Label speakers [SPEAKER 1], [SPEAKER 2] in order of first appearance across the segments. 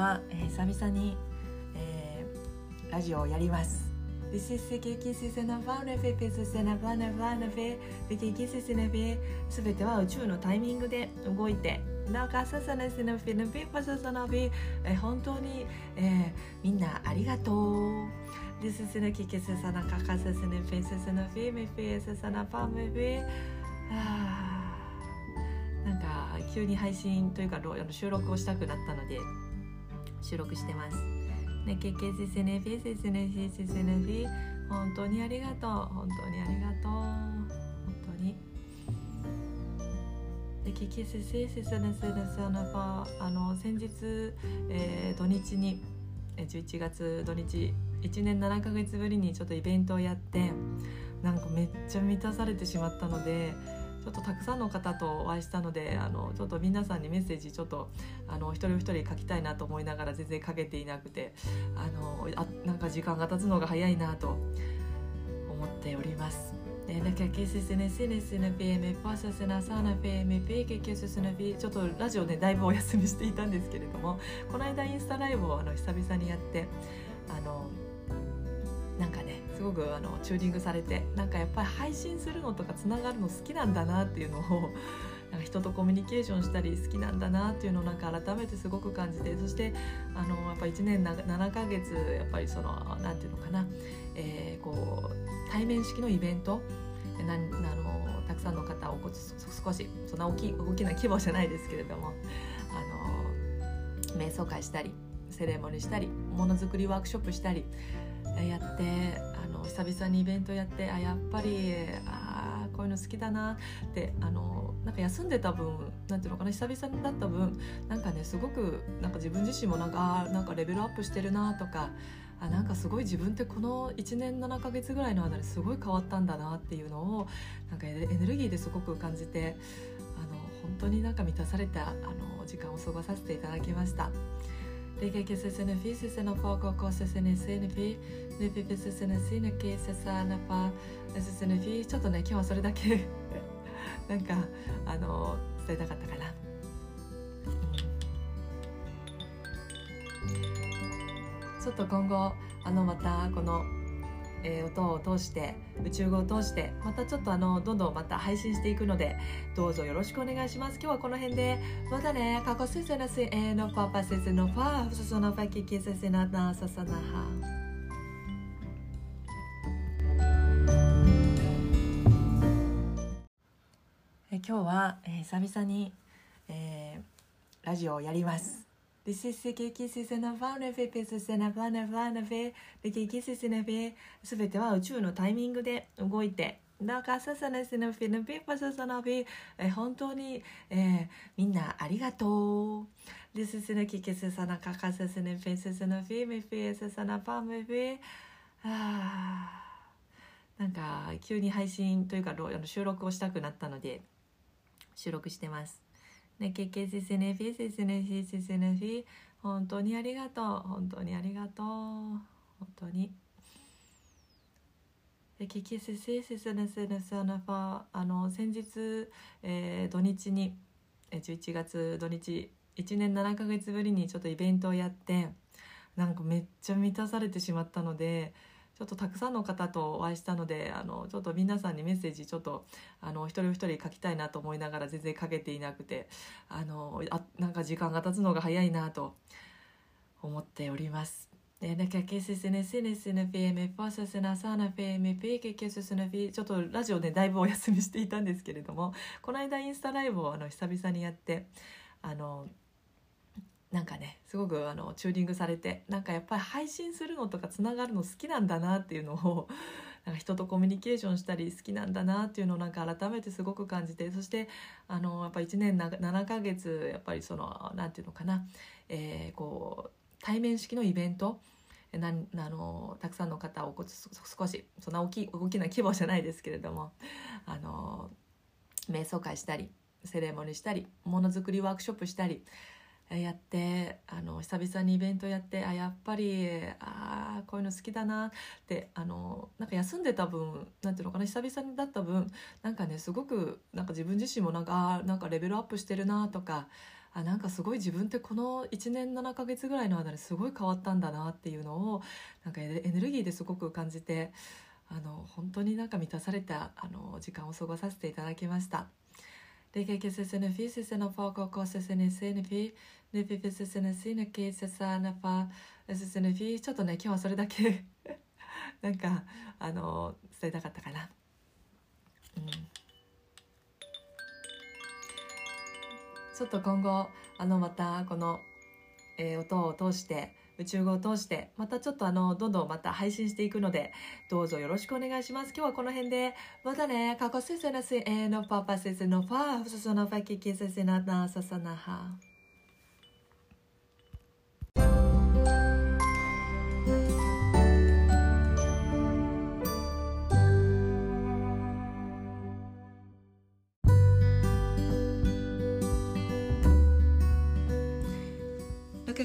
[SPEAKER 1] は、えー、久々に、えー、ラジオをやります。This is Kiki Sisenavaneve, Sisenavaneve, Kiki Sisena Fe, すべては宇宙のタイミングで動いてだかささなせなフィナピパササナビ本当に、えー、みんなありがとう This is na Kiki Sisana Kaka Sisana Fi Sisana Fi Mi Fi Sisana Pa Mi Fi なんか急に配信というか収録をしたくなったので収録してます。ね、けけせせねぴせせねぴせせねぴ本当にありがとう本当にありがとう本当に。でけけせせせせねせねせねぱあの先日、えー、土日に11月土日1年7ヶ月ぶりにちょっとイベントをやってなんかめっちゃ満たされてしまったので。ちょっとたくさんの方とお会いしたのであのちょっと皆さんにメッセージちょっとあの一人一人書きたいなと思いながら全然書けていなくてあのあなんか時間が経つのが早いなと思っております。ちょっとラジオねだいぶお休みしていたんですけれどもこの間インスタライブをあの久々にやってあのなんかねすごくあのチューニングされてなんかやっぱり配信するのとかつながるの好きなんだなっていうのをなんか人とコミュニケーションしたり好きなんだなっていうのをなんか改めてすごく感じてそしてあのやっぱ1年7ヶ月やっぱりその何て言うのかな、えー、こう対面式のイベントなあのたくさんの方をこ少しそんな大き大きな規模じゃないですけれどもあの瞑想会したりセレモニーしたりものづくりワークショップしたりやって久々にイベントやってあやっぱりあこういうの好きだなってあのなんか休んでた分なんていうのかな久々だった分なんかねすごくなんか自分自身もなんかなんかレベルアップしてるなとかあなんかすごい自分ってこの1年7ヶ月ぐらいの間ですごい変わったんだなっていうのをなんかエネルギーですごく感じてあの本当になんか満たされたあの時間を過ごさせていただきました。Ligger que se ne fi, si se ne fa encore se se ne se ne fi, ne fi fi se se ne si ne ki se sa ne fa, se se ne fi ちょっとね今日はそれだけなんかあの伝えたかったかな。ちょっと今後あのまたこのえ、音を通して宇宙語を通してまたちょっとあのどんどんまた配信していくのでどうぞよろしくお願いします。今日はこの辺で。またね過去せせなせえのパパせせのファーそそのファキキせせななささなはえ今日は、えー、久々に、えー、ラジオをやります。This is Kiki Sisenavaneve, Sisenavaneve, Kiki Sisenavaneve すべては宇宙のタイミングで動いてだかささなせなフィナピパササナビ本当に、えー、みんなありがとう This is Kiki Sisana Kaka Sisenavaneve, Sisenavaneve, Mi Fi, Sisana Pa Mi Fi なんか急に配信というか収録をしたくなったので収録してますねけけせせねフィせせねフィせせねフィ。本当にありがとう。本当にありがとう。本当に。でけけせせせせねせねせねファあの先日、えー、土日に11月土日1年7ヶ月ぶりにちょっとイベントをやってなんかめっちゃ満たされてしまったのでちょっとたくさんの方とお会いしたのであのちょっと皆さんにメッセージちょっとあの一人一人書きたいなと思いながら全然書けていなくてあのあなんか時間が経つのが早いなと思っております。ちょっとラジオねだいぶお休みしていたんですけれどもこの間インスタライブをあの久々にやってあのなんかねすごくあのチューニングされてなんかやっぱり配信するのとかつながるの好きなんだなっていうのをなんか人とコミュニケーションしたり好きなんだなっていうのをなんか改めてすごく感じてそしてあのやっぱ1年7ヶ月やっぱりその何て言うのかな、えー、こう対面式のイベントなあのたくさんの方をこう少しそんな大きい大きな規模じゃないですけれどもあの瞑想会したりセレモニーしたりものづくりワークショップしたりやってあの久々にイベントやってあやっぱりあこういうの好きだなってあのなんか休んでた分なんていうのかな久々だった分なんかねすごくなんか自分自身もなんかなんかレベルアップしてるなとかあなんかすごい自分ってこの1年7ヶ月ぐらいの間ですごい変わったんだなっていうのをなんかエネルギーですごく感じてあの本当になんか満たされたあの時間を過ごさせていただきました。でけけせせぬフィせせのフォーココせせねせぬフィねぴぴせせぬしぬけせさなファせせぬフィちょっとね今日はそれだけ。なんかあの伝えたかったかな。うん。ちょっと今後あのまたこの、えー、音を通して宇宙語を通してまたちょっとあのどんどんまた配信していくのでどうぞよろしくお願いします。今日はこの辺でまたね過去せせなせえのパパせせのファーフソのファキキせせななささなは。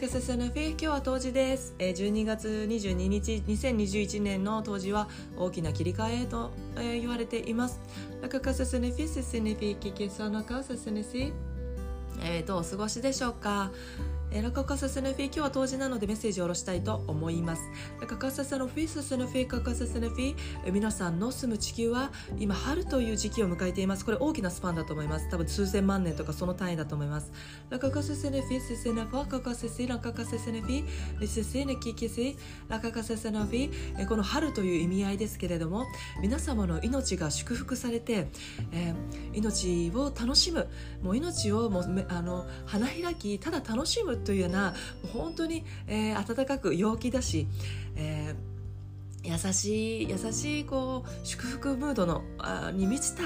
[SPEAKER 1] クセスのフィ今日は冬至です、えー、12月22日2021年の冬至は大きな切り替えと、えー、言われています。ラカカセスネフィセスネフィキキサナカセスネシえー、どうお過ごしでしょうか？えラカカサセネフィ今日は冬至なのでメッセージを下ろしたいと思います。ラカカサセノフィサセノフィカカサセネフィ皆さんの住む地球は今春という時期を迎えています。これ大きなスパンだと思います。多分数千万年とかその単位だと思います。ラカカサセネフィセセネファカカセセラカカセセネフィリセセネキキセラカカセセネフィこの春という意味合いですけれども皆様の命が祝福されて、えー、命を楽しむ。もう命をもうあの花開きただ楽しむというような本当に、えー、暖かく陽気だし、えー、優しい優しいこう祝福ムードのあに満ちた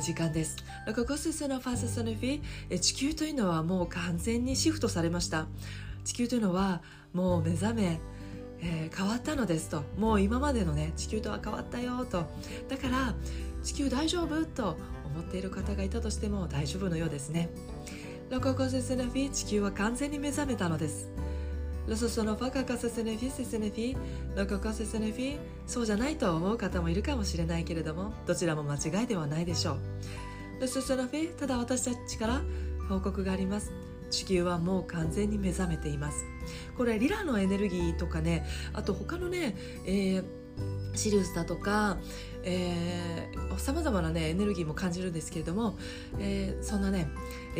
[SPEAKER 1] 時間です。ここススのファーススのフィ地球というのはもう完全にシフトされました。地球というのはもう目覚め、えー、変わったのですともう今までのね地球とは変わったよとだから地球大丈夫と思っている方がいたとしても大丈夫のようですね。ロココセセネフィ地球は完全に目覚めたのです。ロソソノファカカセセネフィセセネフィロココセセネフィそうじゃないと思う方もいるかもしれないけれどもどちらも間違いではないでしょう。ロソソノフィただ私たちから報告があります。地球はもう完全に目覚めています。これリラのエネルギーとかねあと他のね、えーシリウスだとかさまざまな、ね、エネルギーも感じるんですけれども、えー、そんなね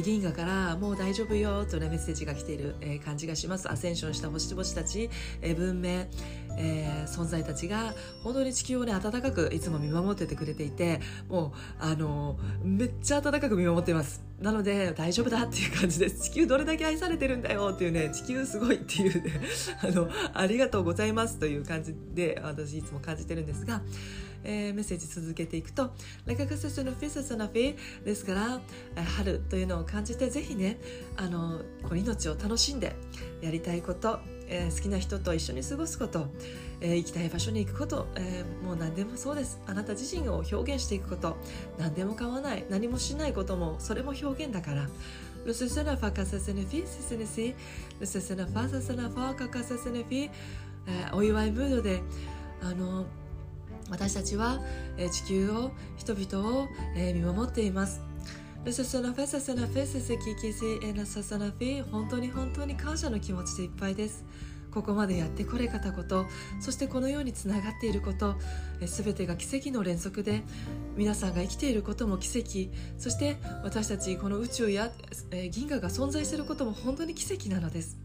[SPEAKER 1] 銀河からもう大丈夫よとねメッセージが来ている、えー、感じがします。アセンションした星々たち、えー、文明、えー、存在たちが本当に地球をね温かくいつも見守っててくれていてもうあのめっちゃ温かく見守ってます。なので大丈夫だっていう感じです。地球どれだけ愛されてるんだよっていうね地球すごいっていうね あのありがとうございますという感じで私いつも感じてるんですがえー、メッセージ続けていくと「ラカカセスのフィセスのフィ」ですから春というのを感じてぜひねあのこの命を楽しんでやりたいこと、えー、好きな人と一緒に過ごすこと、えー、行きたい場所に行くこと、えー、もう何でもそうです。あなた自身を表現していくこと。何でも構わない。何もしないこともそれも表現だから。Le sesena fa casa se ne fi, se se ne si, le sesena fa, se se ne fa, ka se se ne fi, お祝いムードであの私たちは、え地球を人々を、え見守っています。本当に本当に感謝の気持ちでいっぱいですここまでやってこれたことそしてこのようにつながっていることすべてが奇跡の連続で皆さんが生きていることも奇跡そして私たちこの宇宙や銀河が存在することも本当に奇跡なのです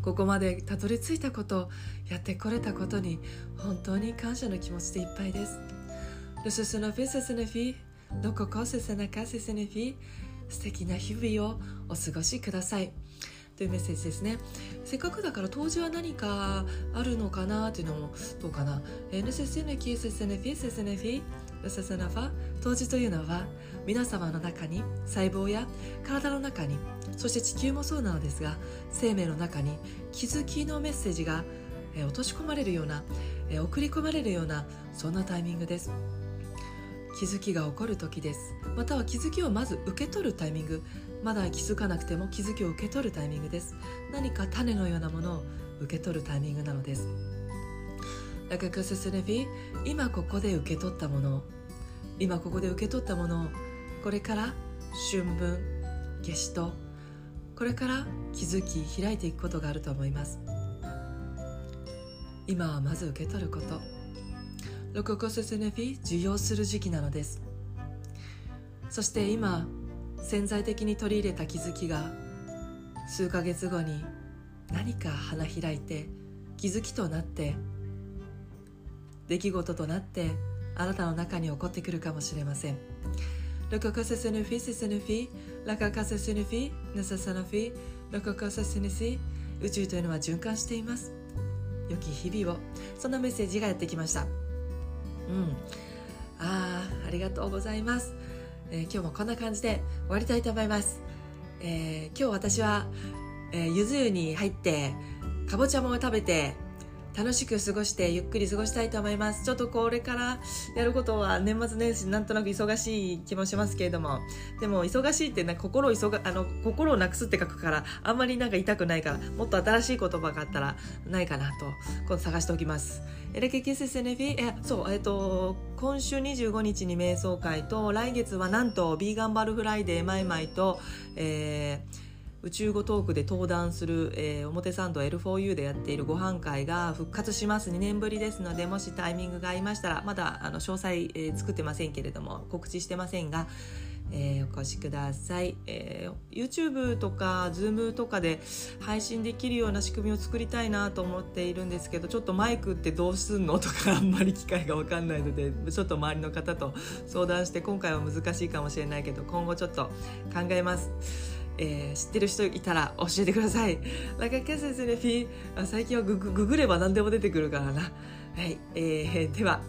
[SPEAKER 1] ここまでたどり着いたことやってこれたことに本当に感謝の気持ちでいっぱいです。ルススノフィセスネフィどここせせなかせせねフィ素敵な日々をお過ごしください。というメッセージですね。せっかくだから当時は何かあるのかなっていうのもどうかな。ヌセセネキセセネフィセセネフィセセナファ当時というのは皆様の中に細胞や体の中にそして地球もそうなのですが生命の中に気づきのメッセージが、落とし込まれるような、送り込まれるようなそんなタイミングです気づきが起こる時です。または気づきをまず受け取るタイミング。まだ気づかなくても気づきを受け取るタイミングです。何か種のようなものを受け取るタイミングなのです。今ここで受け取ったもの。今ここで受け取ったもの。をこれから春分夏至と。これから気づき開いていくことがあると思います。今はまず受け取ること。ロココセセネフィ受容する時期なのです。そして今潜在的に取り入れた気づきが数ヶ月後に何か花開いて気づきとなって出来事となってあなたの中に起こってくるかもしれません。Le coco se signifie, se signifie, la caca se signifie, ne se signifie, le coco se signifie 宇宙というのは循環しています。良き日々を。そんなメッセージがやってきました。うん。ああありがとうございます、えー、今日もこんな感じで終わりたいと思います、えー、今日私は、えー、ゆず湯に入ってかぼちゃも食べて楽しく過ごしてゆっくり過ごしたいと思います。ちょっとこれからやることは年末年始なんとなく忙しい気もしますけれども。でも忙しいってな心を急があの心をなくすって書くからあんまりなんか痛くないからもっと新しい言葉があったらないかなと今度探しておきます。エレケキセセネフィえそうえっと今週25日に瞑想会と来月はなんとビーガンバルフライデーマイマイとえー宇宙語トークで登壇する、えー、表参道 L4U でやっているご飯会が復活します2年ぶりですのでもしタイミングが合いましたらまだあの詳細、えー、作ってませんけれども告知してませんが、えー、お越しください、えー、YouTube とか Zoom とかで配信できるような仕組みを作りたいなと思っているんですけどちょっとマイクってどうすんのとかあんまり機会が分かんないので ちょっと周りの方と相談して今回は難しいかもしれないけど今後ちょっと考えます。えー、知ってる人いたら教えてください。ラカキャセスレフィ最近はググググれば何でも出てくるからな。はい、えー、では、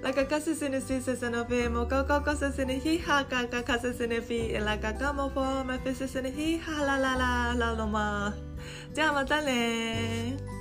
[SPEAKER 1] ラカカセスネシセスノフィモコココセスネヒハカカカセスネフィラカカモフォーマフェセスネヒハララララロマ じゃあまたね